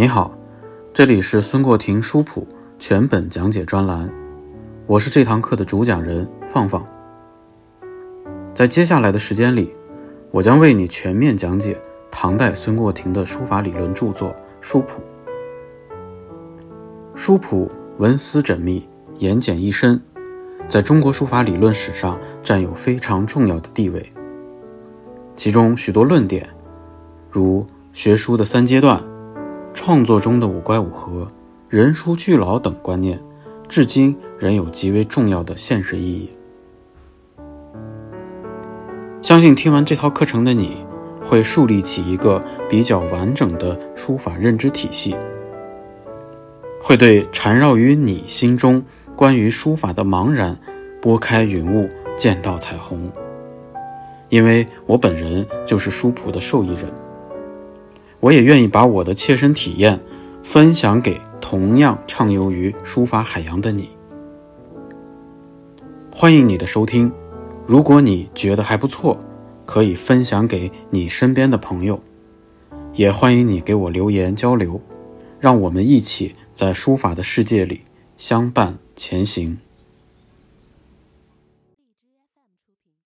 你好，这里是孙过庭书谱全本讲解专栏，我是这堂课的主讲人放放。在接下来的时间里，我将为你全面讲解唐代孙过庭的书法理论著作《书谱》。《书谱》文思缜密，言简意深，在中国书法理论史上占有非常重要的地位。其中许多论点，如学书的三阶段。创作中的五乖五和、人书俱老等观念，至今仍有极为重要的现实意义。相信听完这套课程的你，会树立起一个比较完整的书法认知体系，会对缠绕于你心中关于书法的茫然拨开云雾，见到彩虹。因为我本人就是书谱的受益人。我也愿意把我的切身体验分享给同样畅游于书法海洋的你。欢迎你的收听，如果你觉得还不错，可以分享给你身边的朋友。也欢迎你给我留言交流，让我们一起在书法的世界里相伴前行。